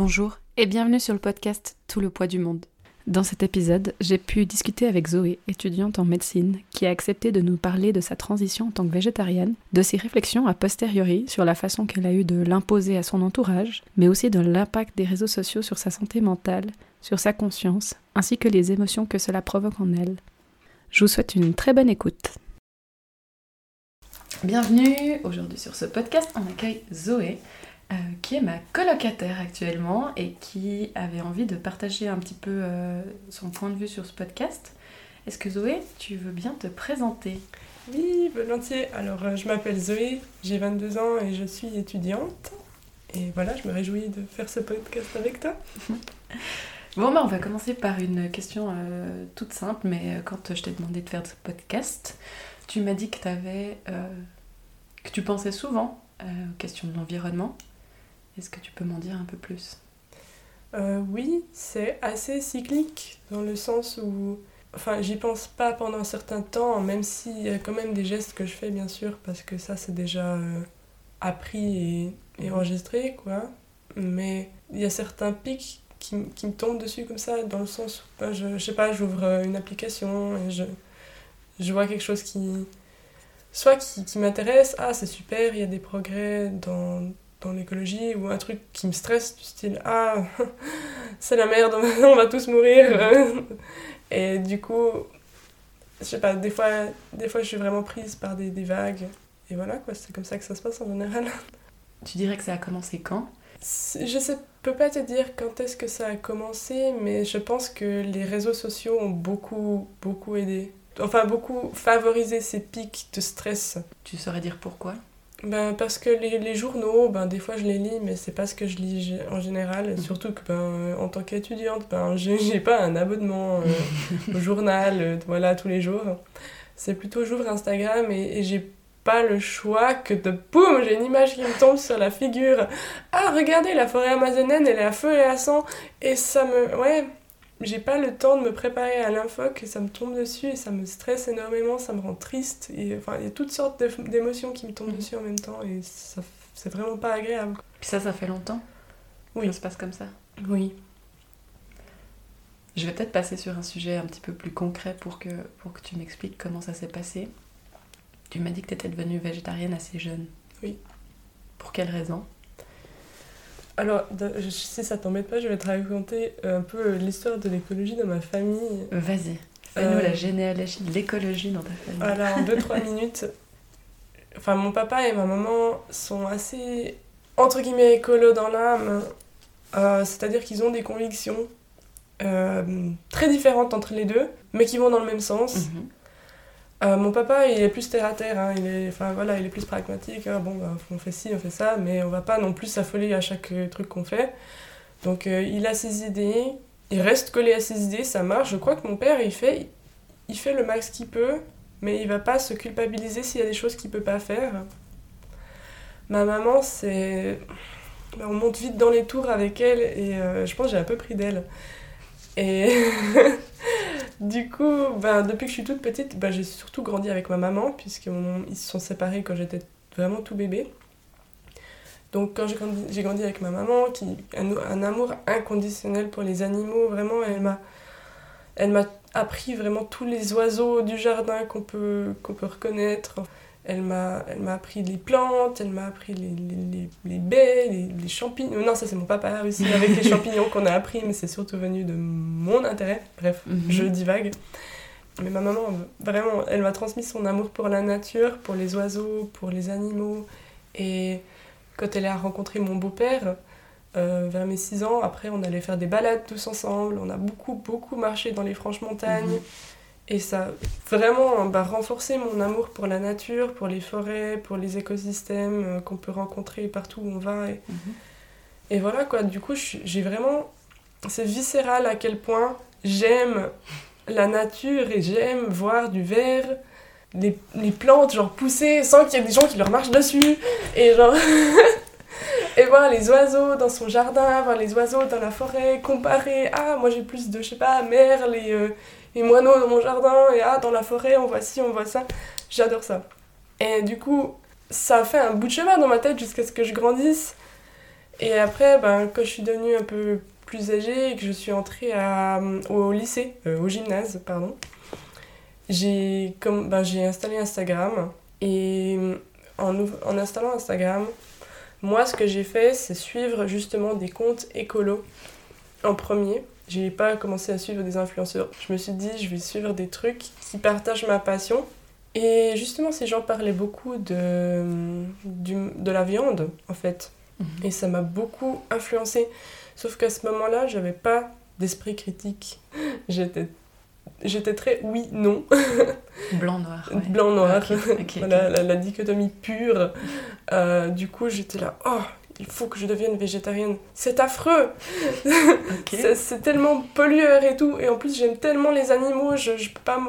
Bonjour et bienvenue sur le podcast Tout le poids du monde. Dans cet épisode, j'ai pu discuter avec Zoé, étudiante en médecine, qui a accepté de nous parler de sa transition en tant que végétarienne, de ses réflexions a posteriori sur la façon qu'elle a eu de l'imposer à son entourage, mais aussi de l'impact des réseaux sociaux sur sa santé mentale, sur sa conscience, ainsi que les émotions que cela provoque en elle. Je vous souhaite une très bonne écoute. Bienvenue aujourd'hui sur ce podcast, on accueille Zoé, euh, qui est ma colocataire actuellement et qui avait envie de partager un petit peu euh, son point de vue sur ce podcast. Est-ce que Zoé, tu veux bien te présenter? Oui, volontiers. Alors, euh, je m'appelle Zoé, j'ai 22 ans et je suis étudiante. Et voilà, je me réjouis de faire ce podcast avec toi. bon, bah, on va commencer par une question toute simple, mais quand je t'ai demandé de faire ce podcast, tu m'as dit que, avais, que tu pensais souvent aux questions de l'environnement est-ce que tu peux m'en dire un peu plus? Euh, Oui, c'est assez cyclique dans le sens où. Enfin, j'y pense pas pendant un certain temps, même s'il y a quand même des gestes que je fais, bien sûr, parce que ça, c'est déjà euh, appris et, enregistré, quoi. Mais il y a certains pics qui, qui, me tombent dessus comme ça, dans le sens où, ben, je, je sais pas, j'ouvre une application et je, je vois quelque chose qui. Soit qui, qui m'intéresse, ah, c'est super, il y a des progrès dans dans l'écologie ou un truc qui me stresse du style ah c'est la merde on va tous mourir. Et du coup je sais pas des fois des fois je suis vraiment prise par des, des vagues. Et voilà quoi c'est comme ça que ça se passe en général. Tu dirais que ça a commencé quand? Je sais peux pas te dire quand est-ce que ça a commencé mais je pense que les réseaux sociaux ont beaucoup beaucoup aidé. Enfin beaucoup favorisé ces pics de stress. Tu saurais dire pourquoi? Ben, Parce que les, les, journaux, ben, des fois je les lis, mais c'est pas ce que je lis en général. Mhm. Surtout que ben, en tant qu'étudiante, ben, j'ai pas un abonnement euh, au journal euh, voilà, tous les jours. C'est plutôt j'ouvre Instagram et, et j'ai pas le choix que de boum, j'ai une image qui me tombe sur la figure. Ah, regardez, la forêt amazonienne, elle est à feu et à sang. Et ça me. Ouais, j'ai pas le temps de me préparer à l'info que ça me tombe dessus et ça me stresse énormément, ça me rend triste. Et, enfin, il y a toutes sortes d'émotions qui me tombent mhm. dessus en même temps et ça, c'est vraiment pas agréable. Puis ça, ça fait longtemps Oui. Ça se passe comme ça Oui. Je vais peut-être passer sur un sujet un petit peu plus concret pour que, pour que tu m'expliques comment ça s'est passé. Tu m'as dit que tu étais devenue végétarienne assez jeune. Oui. Pour quelle raison? Alors, si ça t'embête pas, je vais te raconter un peu l'histoire de l'écologie dans ma famille. Vas-y, fais-nous la euh, généalogie de l'écologie dans ta famille. Alors, en 2-3 minutes. Enfin, mon papa et ma maman sont assez, entre guillemets, écolo dans l'âme. Euh, c'est-à-dire qu'ils ont des convictions euh, très différentes entre les deux, mais qui vont dans le même sens. Mhm. Euh, mon papa, il est plus terre à terre, hein. il, est, voilà, il est plus pragmatique. Hein. bon, bah, on fait ci, on fait ça, mais on va pas non plus s'affoler à chaque euh, truc qu'on fait. Donc, euh, il a ses idées, il reste collé à ses idées, ça marche. Je crois que mon père, il fait, il fait le max qu'il peut, mais il va pas se culpabiliser s'il y a des choses qu'il peut pas faire. Ma maman, c'est. Bah, on monte vite dans les tours avec elle et je pense que j'ai un peu pris d'elle. Et. Du coup, ben, depuis que je suis toute petite, ben, j'ai surtout grandi avec ma maman, puisqu'ils se sont séparés quand j'étais vraiment tout bébé. Donc quand j'ai grandi, grandi, avec ma maman, qui a un, un, amour inconditionnel pour les animaux, vraiment, elle m'a, elle m'a appris vraiment tous les oiseaux du jardin qu'on peut, qu'on peut reconnaître. Elle m'a, elle m'a appris les plantes, elle m'a appris les, les, les, baies, les, les, champignons. Non, ça c'est mon papa aussi, avec les champignons qu'on a appris, mais c'est surtout venu de mon intérêt. Bref, mhm. je divague. Mais ma maman, vraiment, elle m'a transmis son amour pour la nature, pour les oiseaux, pour les animaux. Et quand elle a rencontré mon beau-père, euh, vers mes 6 ans, après on allait faire des balades tous ensemble. On a beaucoup, beaucoup marché dans les franches montagnes. Mhm. Et ça a vraiment bah, renforcé mon amour pour la nature, pour les forêts, pour les écosystèmes euh, qu'on peut rencontrer partout où on va. Et, mhm. et voilà quoi, du coup, j'ai vraiment. C'est viscéral à quel point j'aime la nature et j'aime voir du vert, les, les, plantes genre pousser sans qu'il y ait des gens qui leur marchent dessus. Et genre. et voir les oiseaux dans son jardin, voir les oiseaux dans la forêt, comparer. Ah, moi j'ai plus de, je sais pas, merles et. Euh, et moineaux dans mon jardin, et ah, dans la forêt, on voit ci, on voit ça. J'adore ça. Et du coup, ça a fait un bout de chemin dans ma tête jusqu'à ce que je grandisse. Et après, ben, quand je suis devenue un peu plus âgée et que je suis entrée à, au lycée, euh, au gymnase, pardon, j'ai ben, installé Instagram. Et en, en installant Instagram, moi, ce que j'ai fait, c'est suivre justement des comptes écolos en premier. J'ai pas commencé à suivre des influenceurs. Je me suis dit, je vais suivre des trucs qui partagent ma passion. Et justement, ces gens parlaient beaucoup de, de la viande, en fait. Mhm. Et ça m'a beaucoup influencé. Sauf qu'à ce moment-là, j'avais pas d'esprit critique. J'étais j'étais très oui non blanc noir blanc noir voilà La, dichotomie pure euh, du coup j'étais là oh il faut que je devienne végétarienne. C'est affreux. C'est tellement pollueur et tout. Et en plus j'aime tellement les animaux. Je, je peux pas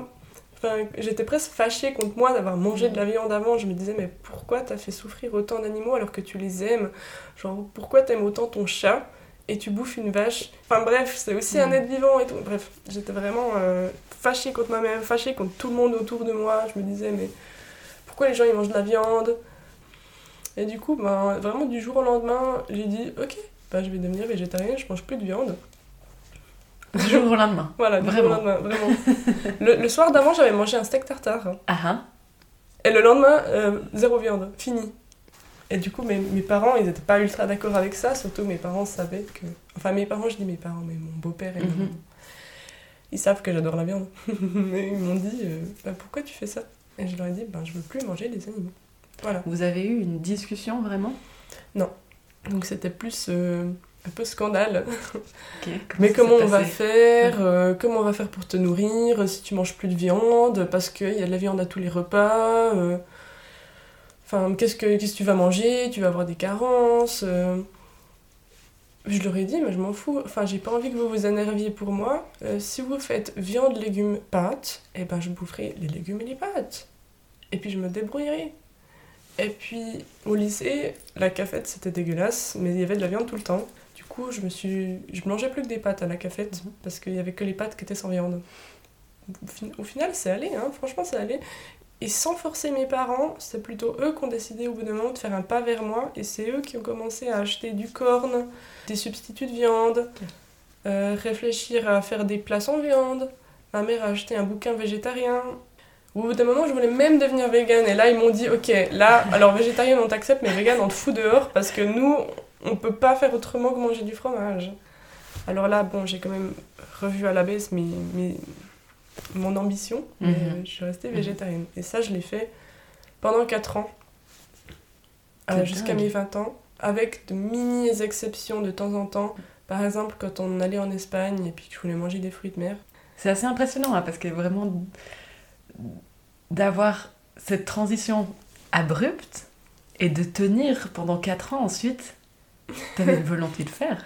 Enfin, j'étais presque fâchée contre moi d'avoir mangé de la viande avant. Je me disais, mais pourquoi t'as fait souffrir autant d'animaux alors que tu les aimes? Genre, pourquoi t'aimes autant ton chat et tu bouffes une vache? Enfin bref, c'est aussi un être vivant et tout. Bref, j'étais vraiment euh, fâchée contre moi-même, fâchée contre tout le monde autour de moi. Je me disais, mais pourquoi les gens ils mangent de la viande? Et du coup, ben, vraiment du jour au lendemain, j'ai dit, ok, ben, je vais devenir végétarienne, je mange plus de viande. Du jour au lendemain. voilà, du jour au lendemain, vraiment. le, soir d'avant, j'avais mangé un steak tartare. Ah, ah Et le lendemain, euh, zéro viande, fini. Et du coup, mes, mes parents, ils n'étaient pas ultra d'accord avec ça, surtout mes parents savaient que. Enfin, mes parents, je dis mes parents, mais mon beau-père et mhm. Ils savent que j'adore la viande. mais ils m'ont dit, euh, bah, pourquoi tu fais ça? Et je leur ai dit, ben, je veux plus manger des animaux. Voilà. Vous avez eu une discussion vraiment? Non. Donc c'était plus. Euh, un peu scandale. Mais comment on va faire euh, Comment on va faire pour te nourrir? Si tu manges plus de viande Parce qu'il y a de la viande à tous les repas. Euh. Enfin, qu'est-ce que, qu'est-ce que tu vas manger? Tu vas avoir des carences. Je leur ai dit, mais je m'en fous. Enfin, j'ai pas envie que vous vous énerviez pour moi. si vous faites viande, légumes, pâtes, eh ben je boufferai les légumes et les pâtes. Et puis je me débrouillerai. Et puis au lycée, la cafette c'était dégueulasse, mais il y avait de la viande tout le temps je me suis, je mangeais plus que des pâtes à la cafette mhm. parce qu'il y avait que les pâtes qui étaient sans viande. Au final, c'est allé, hein, franchement, c'est allé. Et sans forcer mes parents, c'est plutôt eux qui ont décidé au bout d'un moment de faire un pas vers moi. Et c'est eux qui ont commencé à acheter du corn, des substituts de viande, euh, réfléchir à faire des plats sans viande. Ma mère a acheté un bouquin végétarien. Au bout d'un moment, je voulais même devenir végane. Et là, ils m'ont dit Ok, là, alors végétarien, on t'accepte, mais végane, on te fout dehors parce que nous, on peut pas faire autrement que manger du fromage. Alors là, bon, j'ai quand même revu à la baisse mes, mon ambition, mais mhm. je suis restée végétarienne. Et ça, je l'ai fait pendant 4 ans, euh, jusqu'à mes 20 ans, avec de mini-exceptions de temps en temps. Par exemple, quand on allait en Espagne et puis que je voulais manger des fruits de mer. C'est assez impressionnant, hein, parce que vraiment, d'avoir cette transition abrupte et de tenir pendant 4 ans ensuite T'avais une volonté de faire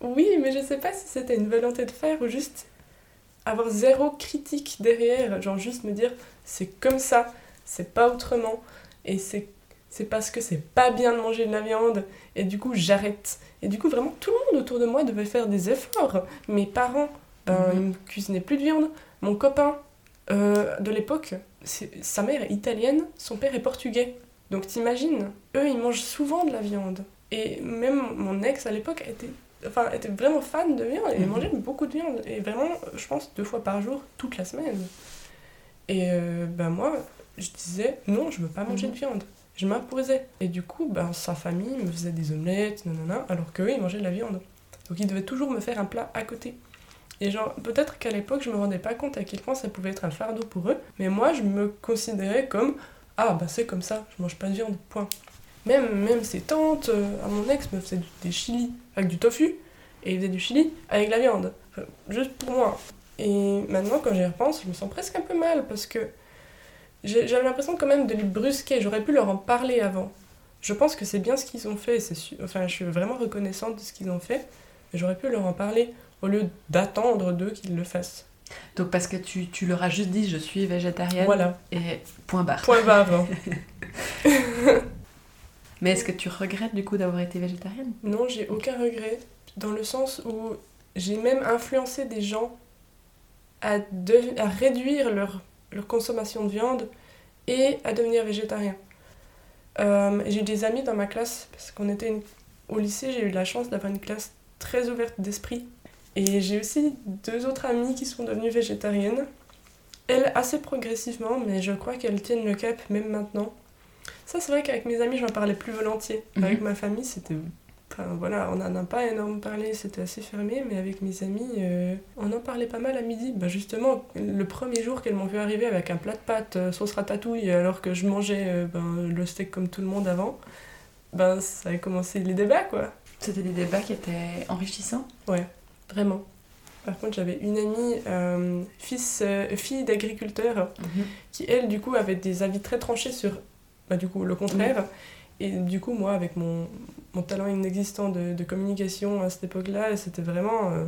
Oui, mais je sais pas si c'était une volonté de faire ou juste avoir zéro critique derrière. Genre juste me dire, c'est comme ça, c'est pas autrement. Et c'est c'est parce que c'est pas bien de manger de la viande et du coup j'arrête. Et du coup vraiment tout le monde autour de moi devait faire des efforts. Mes parents, ben, mhm. ils ne cuisinaient plus de viande. Mon copain euh, de l'époque, sa mère est italienne, son père est portugais. Donc t'imagines, eux ils mangent souvent de la viande. Et même mon ex à l'époque était, enfin, était vraiment fan de viande et mhm. mangeait beaucoup de viande. Et vraiment, je pense, deux fois par jour, toute la semaine. Et euh, ben moi, je disais non, je veux pas manger mhm. de viande. Je m'imposais. Et du coup, ben, sa famille me faisait des omelettes, nanana, alors qu'eux, ils mangeaient de la viande. Donc ils devaient toujours me faire un plat à côté. Et genre, peut-être qu'à l'époque, je me rendais pas compte à quel point ça pouvait être un fardeau pour eux, mais moi, je me considérais comme Ah, bah c'est comme ça, je mange pas de viande, point. Même, même ses tantes, euh, à mon ex, me faisaient des chili avec du tofu, et ils faisaient du chili avec la viande. juste pour moi. Et maintenant, quand j'y repense, je me sens presque un peu mal, parce que j'avais l'impression quand même de les brusquer. J'aurais pu leur en parler avant. Je pense que c'est bien ce qu'ils ont fait, enfin, je suis vraiment reconnaissante de ce qu'ils ont fait, mais j'aurais pu leur en parler au lieu d'attendre d'eux qu'ils le fassent. Donc parce que tu, tu, leur as juste dit je suis végétarienne. Voilà. Et point barre. Point barre. Mais est-ce que tu regrettes du coup d'avoir été végétarienne? Non, j'ai aucun regret. Dans le sens où j'ai même influencé des gens à, à réduire leur, leur, consommation de viande et à devenir végétarien. Euh, j'ai des amis dans ma classe, parce qu'on était une, au lycée, j'ai eu la chance d'avoir une classe très ouverte d'esprit. Et j'ai aussi deux autres amies qui sont devenues végétariennes. Elles, assez progressivement, mais je crois qu'elles tiennent le cap même maintenant. Ça, c'est vrai qu'avec mes amis, j'en parlais plus volontiers. Mhm. Avec ma famille, c'était. Enfin voilà, on n'en a pas énormément parlé, c'était assez fermé, mais avec mes amis, euh, on en parlait pas mal à midi. Bah justement, le premier jour qu'elles m'ont vu arriver avec un plat de pâtes euh, sauce ratatouille, alors que je mangeais euh, ben, le steak comme tout le monde avant, ben ça a commencé les débats quoi. C'était des débats qui étaient enrichissants. Ouais, vraiment. Par contre, j'avais une amie, euh, fils, euh, fille d'agriculteur, qui elle du coup avait des avis très tranchés sur bah, du coup le contraire. Et du coup moi avec mon, mon talent inexistant de, de communication à cette époque là c'était vraiment euh,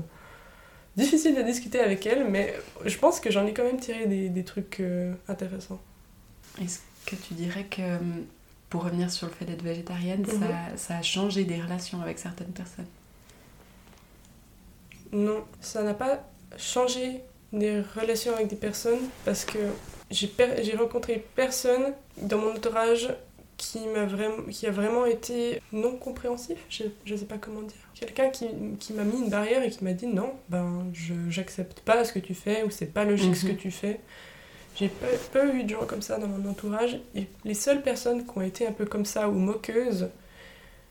difficile de discuter avec elle mais je pense que j'en ai quand même tiré des, des trucs intéressants. Est-ce que tu dirais que, pour revenir sur le fait d'être végétarienne, Mhm. ça, ça a changé des relations avec certaines personnes? Non ça n'a pas changé des relations avec des personnes parce que j'ai per- rencontré personne dans mon entourage qui m'a vraiment qui a vraiment été non compréhensif je, je sais pas comment dire quelqu'un qui, qui m'a mis une barrière et qui m'a dit non ben je j'accepte pas ce que tu fais ou c'est pas logique ce que Mhm. tu fais j'ai peu, peu eu de gens comme ça dans mon entourage et les seules personnes qui ont été un peu comme ça ou moqueuses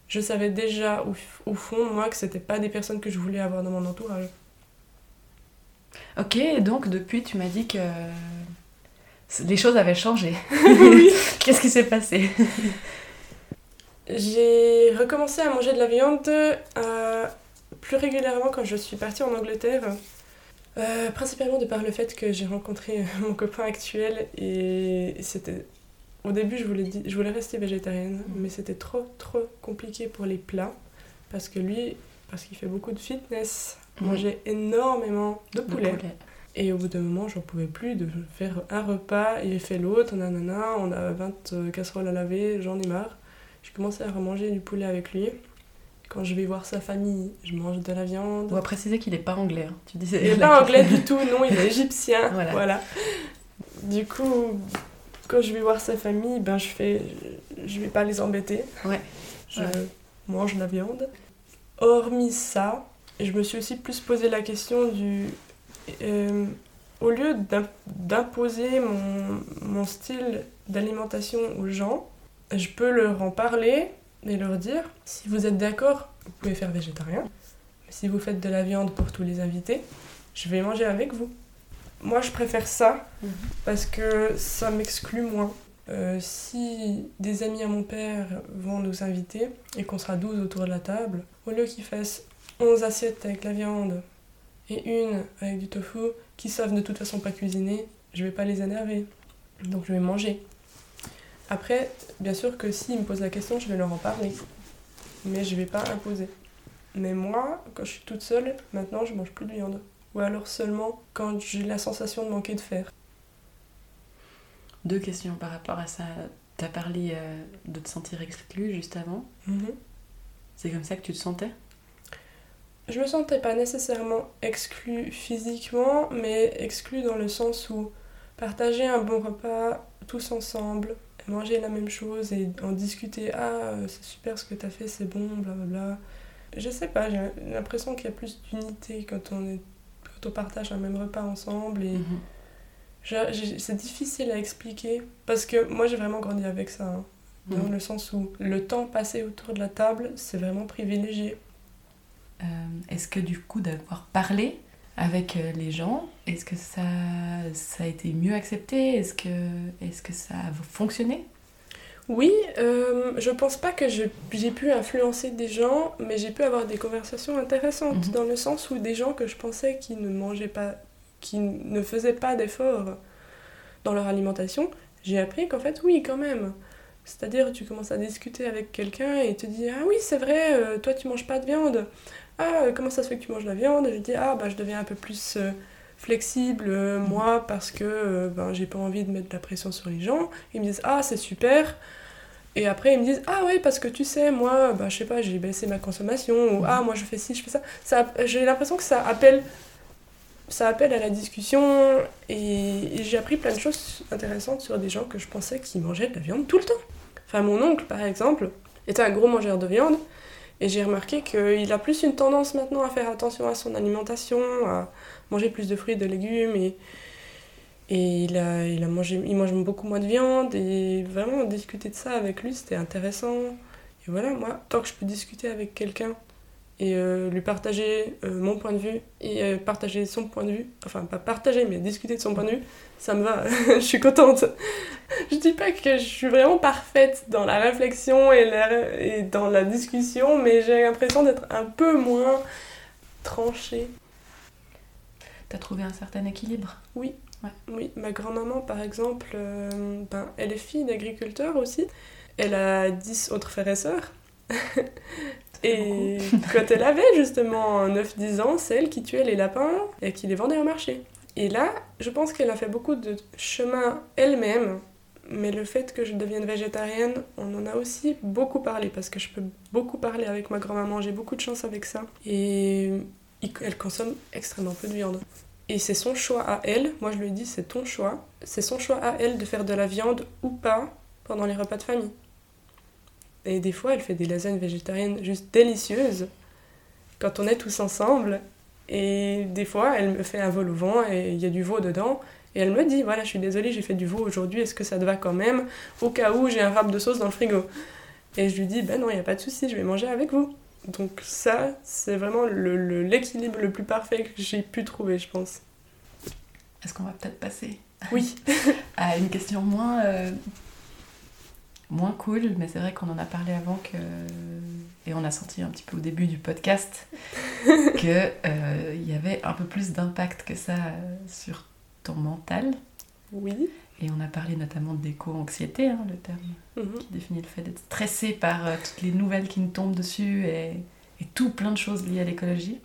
je savais déjà au, au fond moi que c'était pas des personnes que je voulais avoir dans mon entourage Ok, donc depuis, tu m'as dit que les choses avaient changé. Oui. Qu'est-ce qui s'est passé? J'ai recommencé à manger de la viande euh, plus régulièrement quand je suis partie en Angleterre. Euh, principalement de par le fait que j'ai rencontré mon copain actuel et c'était... Au début, je voulais, je voulais rester végétarienne, mais c'était trop, trop compliqué pour les plats parce que lui, parce qu'il fait beaucoup de fitness, Mhm. mangeait énormément de Le poulet. Et au bout d'un moment, j'en pouvais plus de faire un repas et fait l'autre, nanana, on a 20 euh, casseroles à laver, j'en ai marre. J'ai commencé à remanger du poulet avec lui. Quand je vais voir sa famille, je mange de la viande. On va préciser qu'il n'est pas anglais. hein. Tu disais. Il n'est pas anglais du tout, non, il est égyptien. Voilà. voilà. Du coup, quand je vais voir sa famille, ben je fais, je vais pas les embêter. Ouais. Je Ouais. mange la viande. Hormis ça, je me suis aussi plus posé la question du, euh, au lieu d'im- d'imposer mon, mon style d'alimentation aux gens, je peux leur en parler et leur dire si vous êtes d'accord, vous pouvez faire végétarien. Si vous faites de la viande pour tous les invités, je vais manger avec vous. Moi, je préfère ça Mhm. parce que ça m'exclut moins. Euh, si des amis à mon père vont nous inviter et qu'on sera 12 autour de la table, au lieu qu'ils fassent 11 assiettes avec la viande et une avec du tofu qui savent de toute façon pas cuisiner, je vais pas les énerver. Donc je vais manger. Après, bien sûr que s'ils me posent la question, je vais leur en parler. Mais je vais pas imposer. Mais moi, quand je suis toute seule, maintenant je mange plus de viande. Ou alors seulement quand j'ai la sensation de manquer de fer. Deux questions par rapport à ça. Tu as parlé euh, de te sentir exclu juste avant. Mhm. C'est comme ça que tu te sentais? Je me sentais pas nécessairement exclue physiquement, mais exclue dans le sens où partager un bon repas tous ensemble, manger la même chose et en discuter Ah, euh, c'est super ce que t'as fait, c'est bon, blablabla. Je sais pas, j'ai l'impression qu'il y a plus d'unité quand on, est, quand on partage un même repas ensemble et Mhm. c'est difficile à expliquer parce que moi j'ai vraiment grandi avec ça. hein. Dans Mhm. le sens où le temps passé autour de la table, c'est vraiment privilégié. Euh, est-ce que du coup d'avoir parlé avec euh, les gens, est-ce que ça, ça a été mieux accepté? Est-ce que, est que ça a fonctionné? Oui, euh, je pense pas que j'ai pu influencer des gens, mais j'ai pu avoir des conversations intéressantes Mhm. dans le sens où des gens que je pensais qui ne mangeaient pas, qui ne faisaient pas d'efforts dans leur alimentation, j'ai appris qu'en fait, oui, quand même. C'est-à-dire, tu commences à discuter avec quelqu'un et il te dit Ah oui, c'est vrai, euh, toi tu manges pas de viande. Ah, euh, comment ça se fait que tu manges la viande? Et je dis Ah, bah je deviens un peu plus euh, flexible, euh, moi, parce que euh, ben, j'ai pas envie de mettre de la pression sur les gens. Ils me disent Ah, c'est super. Et après, ils me disent Ah, oui, parce que tu sais, moi, bah, je sais pas, j'ai baissé ma consommation. Ou Ah, moi, je fais ci, je fais ça. ça j'ai l'impression que ça appelle ça appelle à la discussion et, et j'ai appris plein de choses intéressantes sur des gens que je pensais qui mangeaient de la viande tout le temps. Enfin, mon oncle, par exemple, était un gros mangeur de viande Et j'ai remarqué qu'il a plus une tendance maintenant à faire attention à son alimentation, à manger plus de fruits et de légumes. Et, et il, a, il, a mangé, il mange beaucoup moins de viande. Et vraiment, discuter de ça avec lui, c'était intéressant. Et voilà, moi, tant que je peux discuter avec quelqu'un et euh, lui partager euh, mon point de vue et euh, partager son point de vue, enfin pas partager mais discuter de son point de vue, ça me va, je suis contente. je dis pas que je suis vraiment parfaite dans la réflexion et, et dans la discussion, mais j'ai l'impression d'être un peu moins tranchée. T'as trouvé un certain équilibre Oui. Oui, ma grand-maman par exemple, ben, elle est fille d'agriculteur aussi. Elle a 10 autres frères et sœurs. Et quand elle avait justement 9-10 ans, c'est elle qui tuait les lapins et qui les vendait au marché. Et là, je pense qu'elle a fait beaucoup de chemin elle-même, mais le fait que je devienne végétarienne, on en a aussi beaucoup parlé parce que je peux beaucoup parler avec ma grand-maman, j'ai beaucoup de chance avec ça. Et elle consomme extrêmement peu de viande. Et c'est son choix à elle, moi je lui dis c'est ton choix, c'est son choix à elle de faire de la viande ou pas pendant les repas de famille. Et des fois, elle fait des lasagnes végétariennes juste délicieuses quand on est tous ensemble. Et des fois, elle me fait un vol au vent et il y a du veau dedans. Et elle me dit, voilà, je suis désolée, j'ai fait du veau aujourd'hui, est-ce que ça te va quand même? Au cas où j'ai un rap de sauce dans le frigo. Et je lui dis, ben non, il n'y a pas de souci, je vais manger avec vous. Donc ça, c'est vraiment l'équilibre le, le, plus parfait que j'ai pu trouver, je pense. Est-ce qu'on va peut-être passer Oui. à une question moins euh, moins cool, mais c'est vrai qu'on en a parlé avant que et on a senti un petit peu au début du podcast que euh, y avait un peu plus d'impact que ça sur ton mental. Oui. Et on a parlé notamment d'éco-anxiété, hein, le terme mhm. qui définit le fait d'être stressé par euh, toutes les nouvelles qui nous tombent dessus et, et tout plein de choses liées à l'écologie.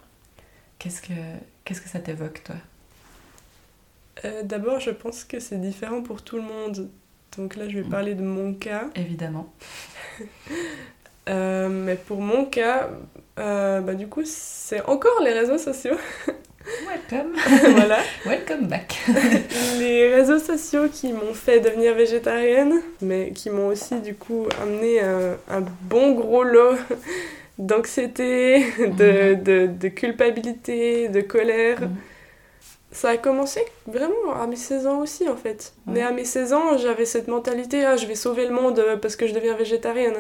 Qu'est-ce que qu'est-ce que ça t'évoque toi? Euh, D'abord, je pense que c'est différent pour tout le monde donc là, je vais parler de mon cas. Évidemment. Euh, mais pour mon cas, euh, bah, du coup, c'est encore les réseaux sociaux. Welcome. voilà. Welcome back. les réseaux sociaux qui m'ont fait devenir végétarienne, mais qui m'ont aussi du coup amené un, un bon gros lot d'anxiété, de, mhm. de, de, culpabilité, de colère. Mhm ça a commencé vraiment à mes 16 ans aussi en fait. Mais à mes 16 ans, j'avais cette mentalité, ah, je vais sauver le monde euh, parce que je deviens végétarienne.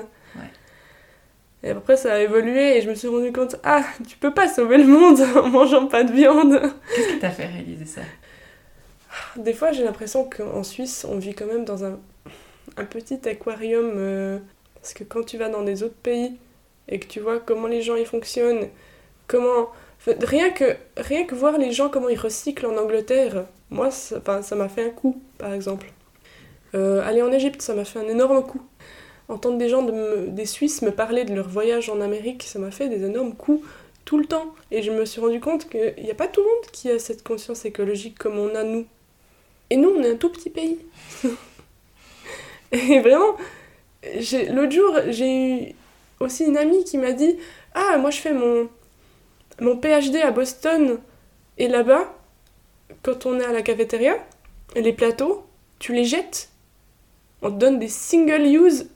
Et après, ça a évolué et je me suis rendu compte, ah, tu peux pas sauver le monde en mangeant pas de viande. Qu'est-ce qui t'a fait réaliser ça? Des fois, j'ai l'impression qu'en Suisse, on vit quand même dans un, un petit aquarium. Euh, parce que quand tu vas dans des autres pays et que tu vois comment les gens y fonctionnent, comment Rien que, rien que voir les gens, comment ils recyclent en Angleterre, moi, ça m'a fait un coup, par exemple. Euh, aller en Égypte, ça m'a fait un énorme coup. Entendre des gens, de des Suisses me parler de leur voyage en Amérique, ça m'a fait des énormes coups tout le temps. Et je me suis rendu compte qu'il n'y a pas tout le monde qui a cette conscience écologique comme on a nous. Et nous, on est un tout petit pays. et vraiment, l'autre jour, j'ai eu aussi une amie qui m'a dit Ah, moi je fais mon, mon PhD à Boston et là-bas, quand on est à la cafétéria, les plateaux, tu les jettes. On te donne des single-use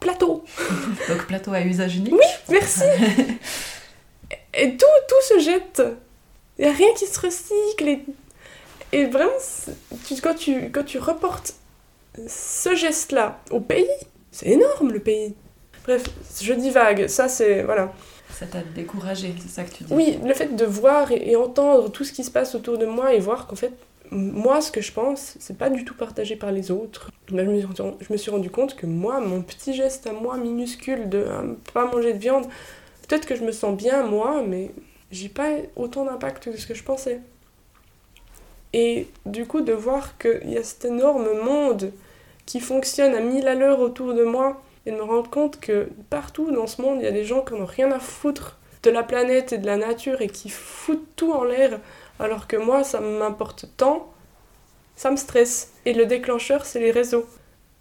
plateaux. Donc plateau à usage unique Oui, merci Et tout, tout se jette. Il n'y a rien qui se recycle. Et, vraiment, tu, quand, tu, quand tu reportes ce geste-là au pays, c'est énorme le pays. Bref, je dis vague, ça c'est... Voilà. Ça t'a découragé, c'est ça que tu dis Oui, le fait de voir et, entendre tout ce qui se passe autour de moi et voir qu'en fait, moi, ce que je pense, c'est pas du tout partagé par les autres. Ben, je, me suis, rendu compte que moi, mon petit geste à moi, minuscule, de ne pas manger de viande, peut-être que je me sens bien, moi, mais j'ai pas autant d'impact que ce que je pensais. Et du coup, de voir qu'il y a cet énorme monde qui fonctionne à mille à l'heure autour de moi, et de me rendre compte que partout dans ce monde, il y a des gens qui n'ont rien à foutre de la planète et de la nature et qui foutent tout en l'air, alors que moi, ça m'importe tant, ça me stresse. Et le déclencheur, c'est les réseaux.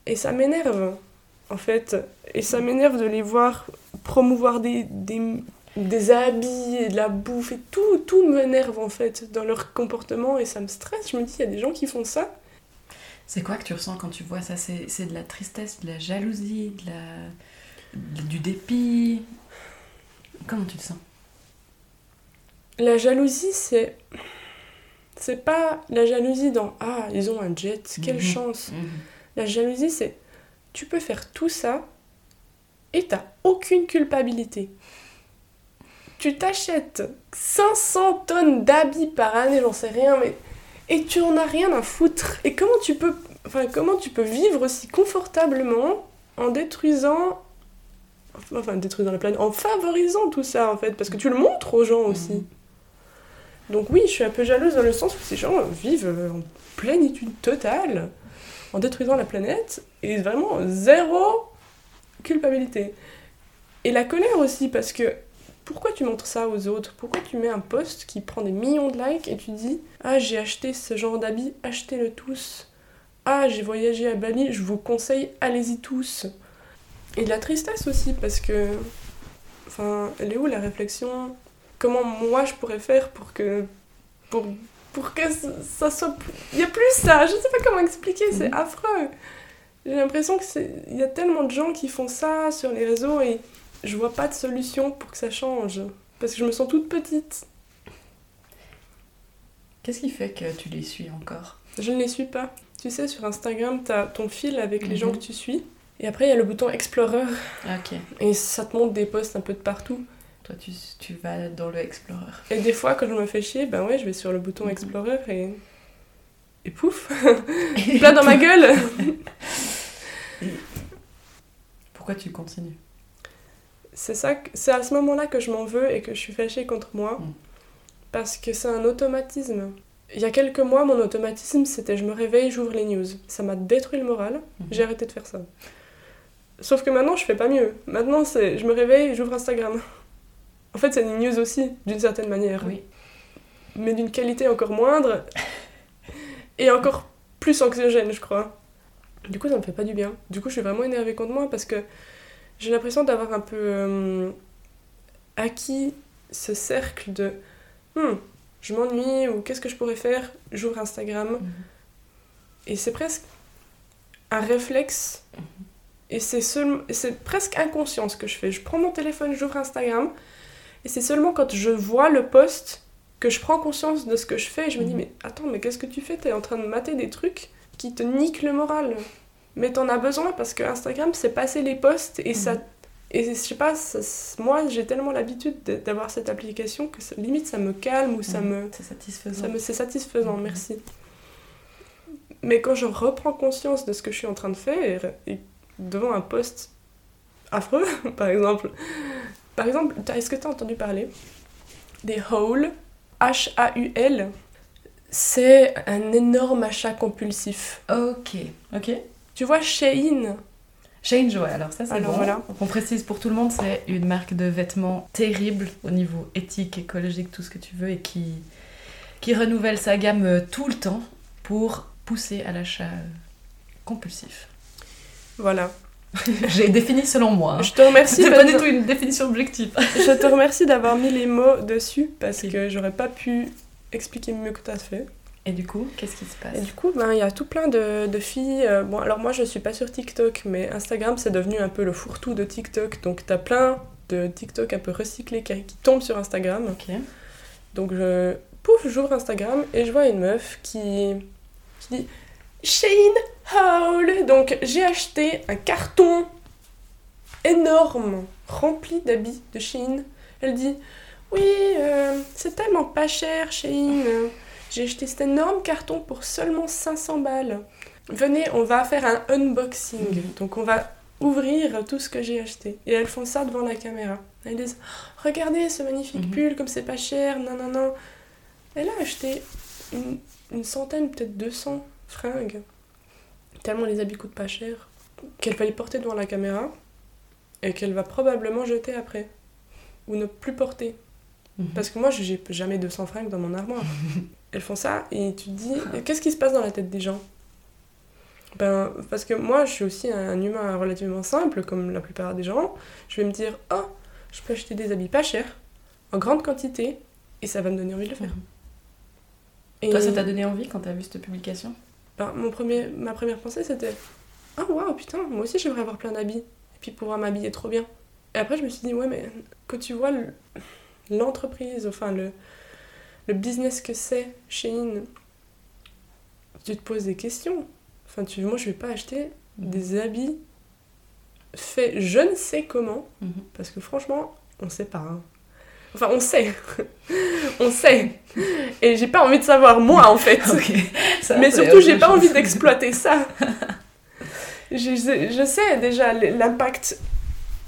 Et ça m'énerve, en fait. Et ça m'énerve de les voir promouvoir des, des, des habits et de la bouffe et tout, tout m'énerve en fait dans leur comportement et ça me stresse. Je me dis, il y a des gens qui font ça c'est quoi que tu ressens quand tu vois ça? C'est de la tristesse, de la jalousie, de la... du dépit? Comment tu te sens? La jalousie, c'est. C'est pas la jalousie dans Ah, ils ont un jet, quelle Mhm. chance. Mhm. La jalousie, c'est tu peux faire tout ça et t'as aucune culpabilité. Tu t'achètes 500 tonnes d'habits par année, j'en sais rien, mais et tu en as rien à foutre. Et comment tu peux, enfin comment tu peux vivre aussi confortablement en détruisant, enfin détruisant la planète, en favorisant tout ça en fait, parce que tu le montres aux gens aussi. Donc oui, je suis un peu jalouse dans le sens où ces gens vivent en plénitude totale, en détruisant la planète, et vraiment zéro culpabilité. Et la colère aussi, parce que pourquoi tu montres ça aux autres? Pourquoi tu mets un post qui prend des millions de likes et tu dis Ah, j'ai acheté ce genre d'habits, achetez-le tous. Ah, j'ai voyagé à Bali, je vous conseille, allez-y tous. Et de la tristesse aussi, parce que. Enfin, elle est où la réflexion? Comment moi je pourrais faire pour que. pour, pour que ça, soit. Il y a plus ça Je sais pas comment expliquer, c'est Mhm. affreux J'ai l'impression que c'est. Il y a tellement de gens qui font ça sur les réseaux et je vois pas de solution pour que ça change. Parce que je me sens toute petite. Qu'est-ce qui fait que tu les suis encore? Je ne les suis pas. Tu sais, sur Instagram, t'as ton fil avec les gens Mhm. que tu suis. Et après, il y a le bouton Explorer. Ok. Et ça te montre des posts un peu de partout. Toi, tu, tu vas dans le Explorer. Et des fois, quand je me fais chier, ben ouais, je vais sur le bouton Mhm. Explorer et. Et pouf Plein dans ma gueule Pourquoi tu continues? C'est ça, c'est à ce moment-là que je m'en veux et que je suis fâchée contre moi. Mm. Parce que c'est un automatisme. Il y a quelques mois, mon automatisme, c'était je me réveille, j'ouvre les news. Ça m'a détruit le moral. Mhm. J'ai arrêté de faire ça. Sauf que maintenant, je fais pas mieux. Maintenant, c'est je me réveille, j'ouvre Instagram. En fait, c'est une news aussi, d'une certaine manière. Oui. Mais d'une qualité encore moindre. et encore plus anxiogène, je crois. Du coup, ça me fait pas du bien. Du coup, je suis vraiment énervée contre moi parce que j'ai l'impression d'avoir un peu euh, acquis ce cercle de Hmm, je m'ennuie ou qu'est-ce que je pourrais faire? J'ouvre Instagram. Mhm. Et c'est presque un réflexe. Et c'est seul- c'est presque inconscient ce que je fais. Je prends mon téléphone, j'ouvre Instagram. Et c'est seulement quand je vois le post que je prends conscience de ce que je fais. Et je me dis, Mhm. mais attends, mais qu'est-ce que tu fais? T'es en train de mater des trucs qui te niquent le moral. Mais t'en as besoin parce que Instagram, c'est passer les posts et ça. Mhm. Et je sais pas, ça- moi j'ai tellement l'habitude de- d'avoir cette application que ça- limite ça me calme ou ça Mhm. me. C'est satisfaisant. Ça me c'est satisfaisant, merci. Mais quand je reprends conscience de ce que je suis en train de faire, et devant un post affreux, par exemple, par exemple, est-ce que tu as entendu parler des hauls, H-A-U-L C'est un énorme achat compulsif. Ok. Ok. Tu vois, Shein, Change, ouais, alors ça c'est Alors bon. voilà. Donc, on précise pour tout le monde, c'est une marque de vêtements terrible au niveau éthique, écologique, tout ce que tu veux, et qui, qui renouvelle sa gamme euh, tout le temps pour pousser à l'achat euh, compulsif. voilà. J'ai défini selon moi. hein. Je te remercie. C'est pas du tout une définition objective. Je te remercie d'avoir mis les mots dessus parce Ok. que j'aurais pas pu expliquer mieux que tu as fait. Et du coup, qu'est-ce qui se passe? Et du coup, ben, il y a tout plein de, de filles. euh, bon, alors moi, je suis pas sur TikTok, mais Instagram, c'est devenu un peu le fourre-tout de TikTok. Donc, t'as plein de TikTok un peu recyclés qui, qui tombent sur Instagram. Ok. Donc, je, pouf, j'ouvre Instagram et je vois une meuf qui, qui dit Shein haul. Donc, j'ai acheté un carton énorme rempli d'habits de Shein. Elle dit Oui, euh, c'est tellement pas cher, Shein. J'ai acheté cet énorme carton pour seulement 500 balles. Venez, on va faire un unboxing. Donc, on va ouvrir tout ce que j'ai acheté. Et elles font ça devant la caméra. Elles disent Regardez ce magnifique Mhm. pull, comme c'est pas cher, non, non, non. Elle a acheté une, une centaine, peut-être 200 fringues. Tellement les habits coûtent pas cher. Qu'elle va les porter devant la caméra. Et qu'elle va probablement jeter après. Ou ne plus porter. Mhm. Parce que moi, j'ai jamais 200 fringues dans mon armoire. Elles font ça et tu te dis, qu'est-ce qui se passe dans la tête des gens? Ben, parce que moi, je suis aussi un humain relativement simple, comme la plupart des gens. Je vais me dire, oh, je peux acheter des habits pas chers, en grande quantité, et ça va me donner envie de le faire. Mhm. Et Toi, ça t'a donné envie quand t'as vu cette publication? Ben, mon premier, ma première pensée, c'était, ah waouh, putain, moi aussi j'aimerais avoir plein d'habits, et puis pouvoir m'habiller trop bien. Et après, je me suis dit, ouais, mais quand tu vois le- l'entreprise, enfin le, le business que c'est Shein, tu te poses des questions. Enfin, tu, moi, je vais pas acheter des habits faits je ne sais comment, Mhm. parce que franchement, on sait pas. hein. Enfin, on sait. on sait. Et j'ai pas envie de savoir, moi, en fait. Ça, Mais surtout, j'ai pas envie d'exploiter ça. je, je- je sais déjà l'impact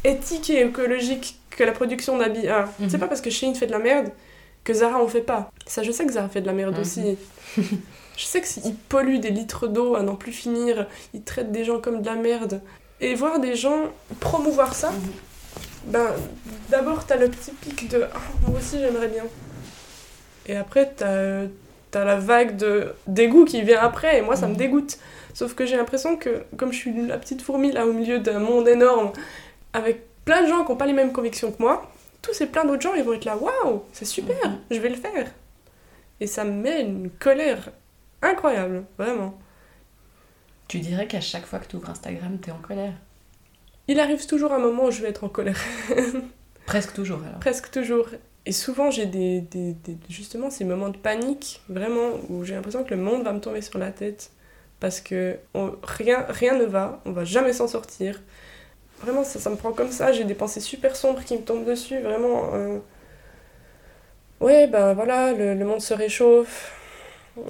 éthique et écologique que la production d'habits a. Mhm. C'est pas parce que Shein fait de la merde que Zara en fait pas. Ça, je sais que Zara fait de la merde Mhm. aussi. je sais qu'ils polluent des litres d'eau à n'en plus finir, ils traitent des gens comme de la merde. Et voir des gens promouvoir ça, Mhm. Ben, d'abord, t'as le petit pic de Ah, moi aussi j'aimerais bien. Et après, t'as as la vague de dégoût qui vient après, et moi ça me Mhm. dégoûte. Sauf que j'ai l'impression que, comme je suis la petite fourmi là au milieu d'un monde énorme, avec plein de gens qui n'ont pas les mêmes convictions que moi, tous ces plein d'autres gens ils vont être là Waouh, c'est super, Mhm. je vais le faire. Et ça me met une colère incroyable, vraiment. Tu dirais qu'à chaque fois que tu ouvres Instagram, t'es en colère? Il arrive toujours un moment où je vais être en colère. Presque toujours alors. Presque toujours. Et souvent, j'ai des, des- des- justement ces moments de panique, vraiment, où j'ai l'impression que le monde va me tomber sur la tête. Parce que on- rien, rien ne va, on va jamais s'en sortir. Vraiment, ça, ça me prend comme ça. J'ai des pensées super sombres qui me tombent dessus, vraiment. euh. Ouais, ben voilà, le, le monde se réchauffe.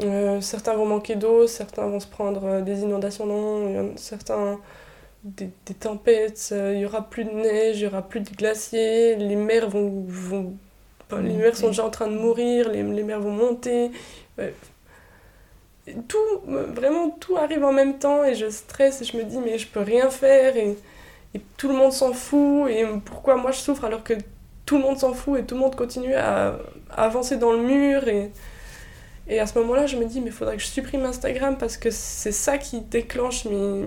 Euh, certains vont manquer d'eau, certains vont se prendre euh, des inondations non, en- certains des, des tempêtes, euh, il y aura plus de neige, il y aura plus de glaciers, les mers vont, vont les mers sont déjà en train de mourir, les, les mers vont monter. Ouais. Tout, euh, vraiment tout arrive en même temps et je stresse et je me dis mais je peux rien faire et, et tout le monde s'en fout et pourquoi moi je souffre alors que tout le monde s'en fout et tout le monde continue à, à avancer dans le mur et, et à ce moment-là je me dis mais il faudrait que je supprime Instagram parce que c'est ça qui déclenche mes,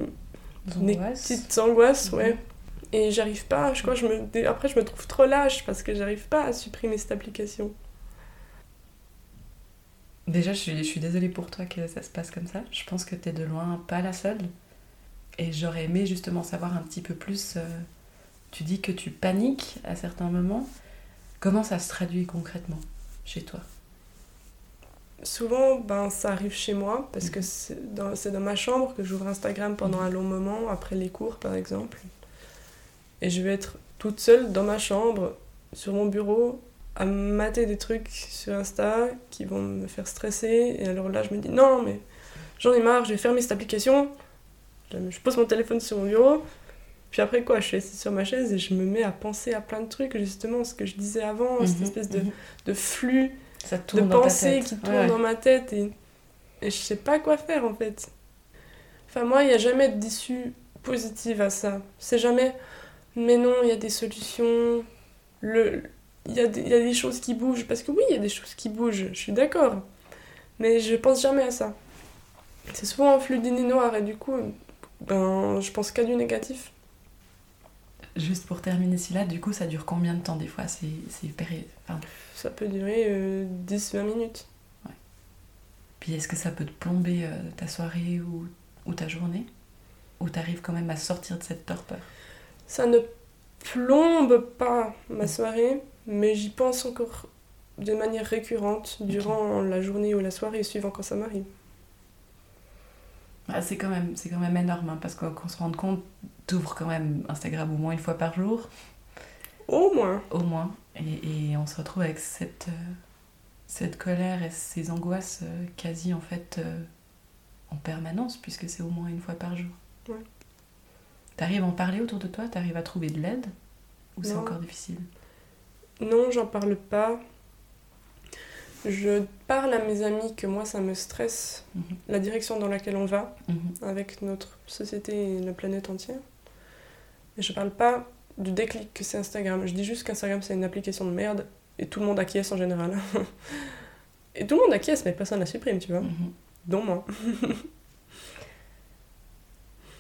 Angoisse. petites angoisses, Mhm. ouais. Et j'arrive pas, je crois, je me... après je me trouve trop lâche parce que j'arrive pas à supprimer cette application. Déjà, je suis, je suis désolée pour toi que ça se passe comme ça. Je pense que t'es de loin pas la seule. Et j'aurais aimé justement savoir un petit peu plus. euh, tu dis que tu paniques à certains moments. Comment ça se traduit concrètement chez toi? Souvent, ben, ça arrive chez moi parce que c'est dans, ma chambre que j'ouvre Instagram pendant Mhm. un long moment, après les cours par exemple. Et je vais être toute seule dans ma chambre, sur mon bureau, à mater des trucs sur Insta qui vont me faire stresser. Et alors là, je me dis non, mais j'en ai marre, je vais fermer cette application. Je pose mon téléphone sur mon bureau. Puis après quoi, je suis assise sur ma chaise et je me mets à penser à plein de trucs, justement, ce que je disais avant, cette Mhm, espèce de, mhm. de flux Ça de tourne pensées qui tournent ouais. dans ma tête et, et je sais pas quoi faire en fait. Enfin, moi, il n'y a jamais d'issue positive à ça. C'est jamais, mais non, il y a des solutions, le, il y, a des- il y a des choses qui bougent. Parce que oui, il y a des choses qui bougent, je suis d'accord. Mais je pense jamais à ça. C'est souvent un flux d'idées noires et du coup, ben, je pense qu'à du négatif. Juste pour terminer celui-là, du coup, ça dure combien de temps des fois C'est c'est péri- enfin, Ça peut durer euh, 10-20 minutes. Puis est-ce que ça peut te plomber euh, ta soirée ou, ou ta journée? Ou t'arrives quand même à sortir de cette torpeur? Ça ne plombe pas ma soirée, mais j'y pense encore de manière récurrente durant la journée ou la soirée suivant quand ça m'arrive. Ah, c'est quand même c'est quand même énorme hein, parce qu'on qu'on se rende compte t'ouvres quand même Instagram au moins une fois par jour Au moins. au moins et, et on se retrouve avec cette euh, cette colère et ces angoisses euh, quasi en fait euh, en permanence puisque c'est au moins une fois par jour Ouais. t'arrives à en parler autour de toi? T'arrives à trouver de l'aide? Ou c'est encore difficile? Non, j'en parle pas. Je parle à mes amis que moi ça me stresse Mhm. la direction dans laquelle on va Mhm. avec notre société et la planète entière. Et je parle pas du déclic que c'est Instagram. Je dis juste qu'Instagram c'est une application de merde et tout le monde acquiesce en général. et tout le monde acquiesce mais personne la supprime, tu vois. Mhm. Dont moi.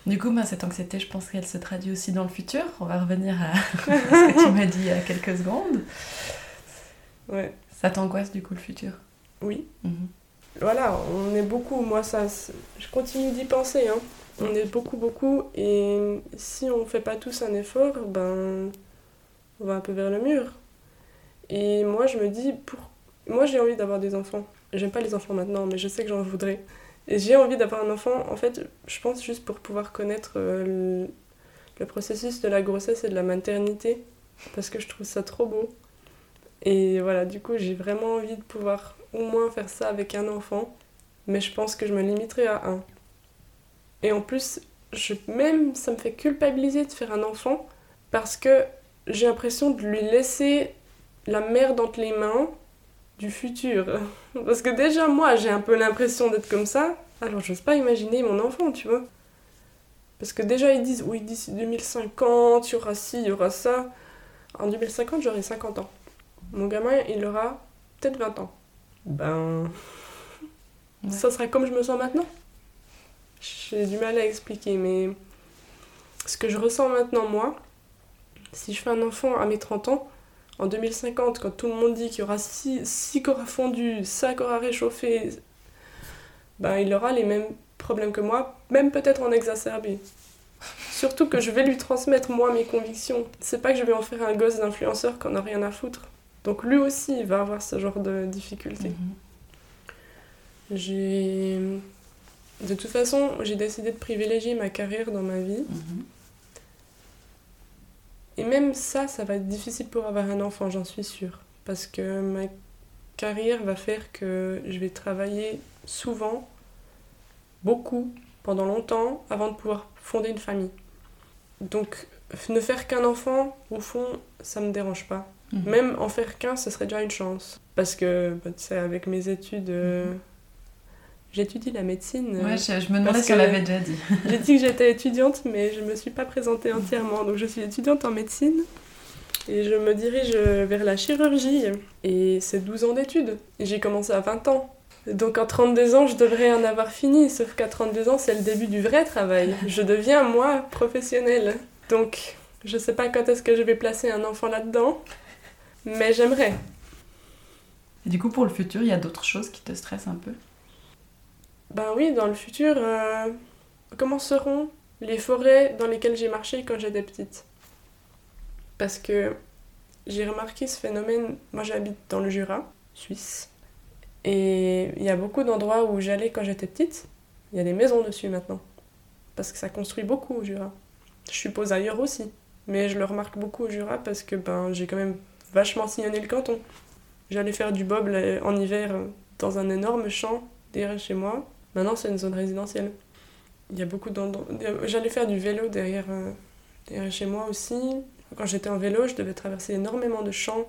Du coup, ben, cette anxiété, je pense qu'elle se traduit aussi dans le futur. On va revenir à ce que tu m'as dit il y a quelques secondes. Ouais. Ça t'angoisse du coup le futur? Oui. Mhm. Voilà, on est beaucoup, moi ça, je continue d'y penser, hein. On est beaucoup, beaucoup, et si on fait pas tous un effort, ben, on va un peu vers le mur. Et moi, je me dis, pour... moi j'ai envie d'avoir des enfants. J'aime pas les enfants maintenant, mais je sais que j'en voudrais. Et j'ai envie d'avoir un enfant, en fait, je pense juste pour pouvoir connaître euh, le... le processus de la grossesse et de la maternité, parce que je trouve ça trop beau. Et voilà, du coup, j'ai vraiment envie de pouvoir au moins faire ça avec un enfant, mais je pense que je me limiterai à un. Et en plus, je, même ça me fait culpabiliser de faire un enfant parce que j'ai l'impression de lui laisser la merde entre les mains du futur. Parce que déjà, moi, j'ai un peu l'impression d'être comme ça, alors j'ose pas imaginer mon enfant, tu vois. Parce que déjà, ils disent, oui, d'ici 2050, il y aura ci, il y aura ça. En 2050, j'aurai 50 ans. Mon gamin, il aura peut-être 20 ans. Ben. Ouais. Ça sera comme je me sens maintenant. J'ai du mal à expliquer, mais ce que je ressens maintenant, moi, si je fais un enfant à mes 30 ans, en 2050, quand tout le monde dit qu'il y aura 6 corps fondus, ça aura réchauffé, ben il aura les mêmes problèmes que moi, même peut-être en exacerbé. Surtout que je vais lui transmettre moi mes convictions. C'est pas que je vais en faire un gosse d'influenceur qu'on a rien à foutre. Donc lui aussi, il va avoir ce genre de difficultés. Mhm. J'ai. De toute façon, j'ai décidé de privilégier ma carrière dans ma vie. Mhm. Et même ça, ça va être difficile pour avoir un enfant, j'en suis sûre. Parce que ma carrière va faire que je vais travailler souvent, beaucoup, pendant longtemps, avant de pouvoir fonder une famille. Donc, ne faire qu'un enfant, au fond, ça me dérange pas. Mhm. Même en faire qu'un, ce serait déjà une chance. Parce que, bah, tu sais, avec mes études, euh, j'étudie la médecine. euh, Ouais, je, je me demandais parce si on que- l'avait déjà dit. J'ai dit que j'étais étudiante, mais je me suis pas présentée entièrement. Donc je suis étudiante en médecine et je me dirige vers la chirurgie. Et c'est 12 ans d'études. Et J'ai commencé à 20 ans. Donc en 32 ans, je devrais en avoir fini. Sauf qu'à 32 ans, c'est le début du vrai travail. Je deviens, moi, professionnelle. Donc je sais pas quand est-ce que je vais placer un enfant là-dedans. Mais j'aimerais. Et du coup, pour le futur, il y a d'autres choses qui te stressent un peu? Ben oui, dans le futur, euh, comment seront les forêts dans lesquelles j'ai marché quand j'étais petite? Parce que j'ai remarqué ce phénomène, moi j'habite dans le Jura, Suisse, et il y a beaucoup d'endroits où j'allais quand j'étais petite, il y a des maisons dessus maintenant, parce que ça construit beaucoup au Jura. Je suppose ailleurs aussi, mais je le remarque beaucoup au Jura parce que ben, j'ai quand même vachement sillonné le canton. J'allais faire du bob là, en hiver euh, dans un énorme champ derrière chez moi, Maintenant, c'est une zone résidentielle. Il y a beaucoup d'endroits. J'allais faire du vélo derrière, euh, derrière chez moi aussi. Quand j'étais en vélo, je devais traverser énormément de champs.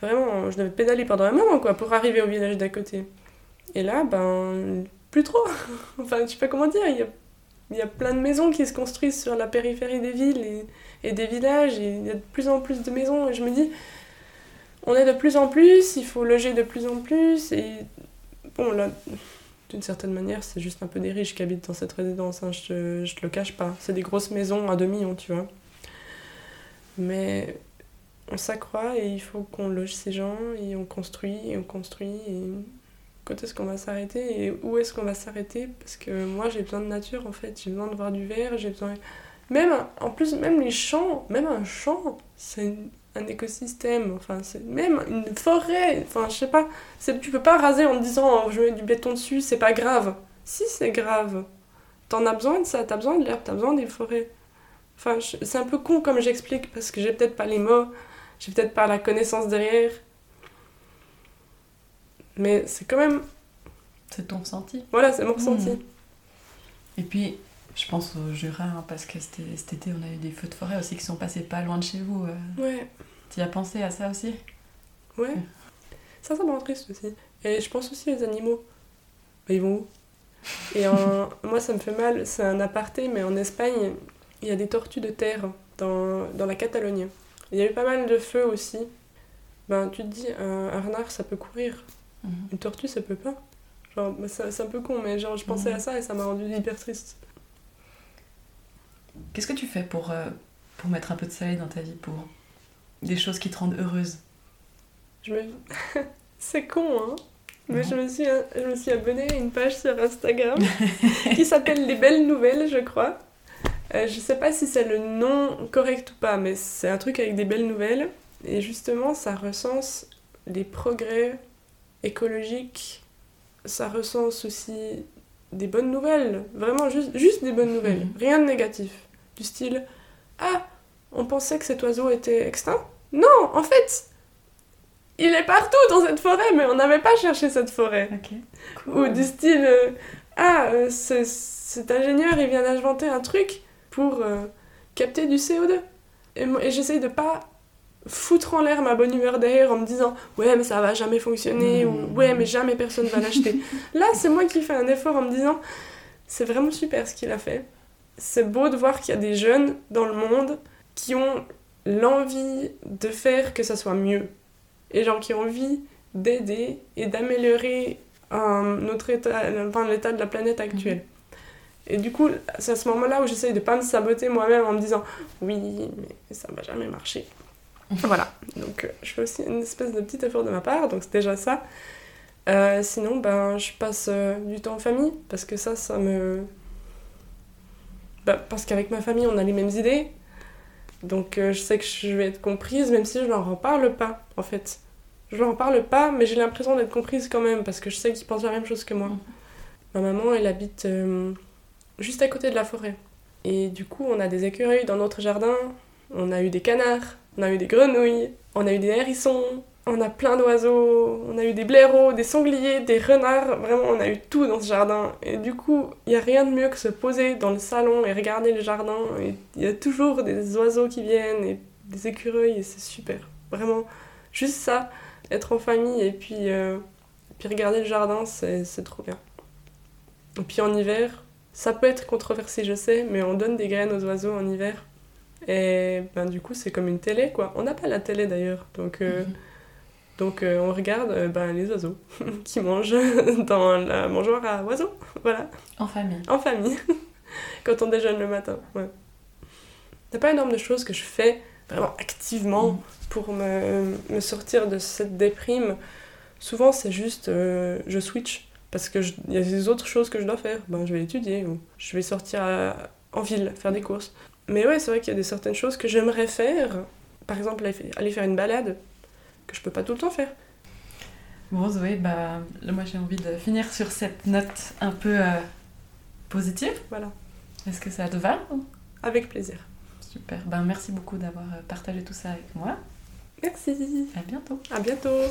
Vraiment, je devais pédaler pendant un moment, quoi, pour arriver au village d'à côté. Et là, ben, plus trop. enfin, je sais pas comment dire. Il y a plein de maisons qui se construisent sur la périphérie des villes et, des villages. Il y a de plus en plus de maisons. Et je me dis, on est de plus en plus, il faut loger de plus en plus. Et bon, là, d'une certaine manière, c'est juste un peu des riches qui habitent dans cette résidence, hein, je, je te le cache pas. C'est des grosses maisons à 2 millions, tu vois. Mais on s'accroît et il faut qu'on loge ces gens et on construit et on construit. Quand est-ce qu'on va s'arrêter et où est-ce qu'on va s'arrêter Parce que moi j'ai besoin de nature en fait, j'ai besoin de voir du vert, j'ai besoin. Même, en plus, même les champs, même un champ, c'est un écosystème, enfin, c'est même une forêt, enfin, je sais pas, tu peux pas raser en te disant oh, je mets du béton dessus, c'est pas grave. Si, c'est grave. T'en as besoin de ça, t'as besoin de l'herbe, t'as besoin des forêts. Enfin, c'est un peu con comme j'explique parce que j'ai peut-être pas les mots, j'ai peut-être pas la connaissance derrière. Mais c'est quand même. C'est ton ressenti. Voilà, c'est mon ressenti. Mhm. Et puis, je pense au Jura, hein, parce que cet été, on a eu des feux de forêt aussi qui sont passés pas loin de chez vous. euh. Ouais, Tu as pensé à ça aussi? Ouais. Ça, ça me rend triste aussi. Et je pense aussi aux animaux. Bah, ils vont où? Et en- moi, ça me fait mal. C'est un aparté, mais en Espagne, il y a des tortues de terre dans, dans la Catalogne. Il y a eu pas mal de feux aussi. Ben, tu te dis, un, un renard, ça peut courir. Mhm. Une tortue, ça peut pas. Genre, bah, c'est un peu con, mais genre, je pensais Mhm. à ça et ça m'a rendu hyper triste. Qu'est-ce que tu fais pour, euh, pour mettre un peu de soleil dans ta vie, pour des choses qui te rendent heureuse? Je me... c'est con, hein mais Non. je me, suis, je me suis abonnée à une page sur Instagram qui s'appelle Les Belles Nouvelles, je crois. Euh, je sais pas si c'est le nom correct ou pas, mais c'est un truc avec des belles nouvelles. Et justement, ça recense les progrès écologiques. Ça recense aussi des bonnes nouvelles. Vraiment, juste, juste des bonnes nouvelles. Mhm. Rien de négatif. Du style Ah, on pensait que cet oiseau était extinct? Non, en fait, il est partout dans cette forêt, mais on n'avait pas cherché cette forêt. Ou du style euh, Ah, euh, ce- cet ingénieur, il vient d'inventer un truc pour euh, capter du CO2. Et, et j'essaye de pas foutre en l'air ma bonne humeur derrière en me disant Ouais, mais ça va jamais fonctionner, ou Ouais, mais jamais personne va l'acheter. Là, c'est moi qui fais un effort en me disant C'est vraiment super ce qu'il a fait. C'est beau de voir qu'il y a des jeunes dans le monde qui ont l'envie de faire que ça soit mieux. Et genre qui ont envie d'aider et d'améliorer euh, notre état, enfin, l'état de la planète actuelle. Et du coup, c'est à ce moment-là où j'essaye de pas me saboter moi-même en me disant oui, mais ça va jamais marcher. voilà. Donc euh, je fais aussi une espèce de petit effort de ma part, donc c'est déjà ça. Euh, sinon, ben, je passe euh, du temps en famille parce que ça, ça me. Ben, parce qu'avec ma famille, on a les mêmes idées. Donc euh, je sais que je vais être comprise, même si je leur en parle pas, en fait. Je leur en parle pas, mais j'ai l'impression d'être comprise quand même, parce que je sais qu'ils pensent la même chose que moi. Mhm. Ma maman, elle habite juste à côté de la forêt. Et du coup, on a des écureuils dans notre jardin, on a eu des canards, on a eu des grenouilles, on a eu des hérissons, on a plein d'oiseaux, on a eu des blaireaux, des sangliers, des renards, vraiment on a eu tout dans ce jardin. Et du coup, il n'y a rien de mieux que se poser dans le salon et regarder le jardin. Il y a toujours des oiseaux qui viennent et des écureuils et c'est super. Vraiment, juste ça, être en famille et puis, euh, puis regarder le jardin, c'est trop bien. Et puis en hiver, ça peut être controversé, je sais, mais on donne des graines aux oiseaux en hiver. Et ben, du coup, c'est comme une télé, quoi. On n'a pas la télé d'ailleurs, donc, euh, Mhm. donc euh, on regarde euh, ben, les oiseaux qui mangent dans la mangeoire à oiseaux, voilà, En famille. en famille, quand on déjeune le matin. Ouais. Il n'y a pas énorme de choses que je fais vraiment activement Mhm. pour me, me sortir de cette déprime. Souvent, c'est juste je switch parce qu'il y a des autres choses que je dois faire. Ben, je vais étudier ou je vais sortir à- en ville faire des courses. Mais ouais, c'est vrai qu'il y a des certaines choses que j'aimerais faire. Par exemple, aller fa- aller faire une balade que je peux pas tout le temps faire. Bon, Zoé, bah, moi j'ai envie de finir sur cette note un peu euh, positive. Voilà, Est-ce que ça te va? Avec plaisir. Super. Ben, merci beaucoup d'avoir euh, partagé tout ça avec moi. Merci. À bientôt. À bientôt.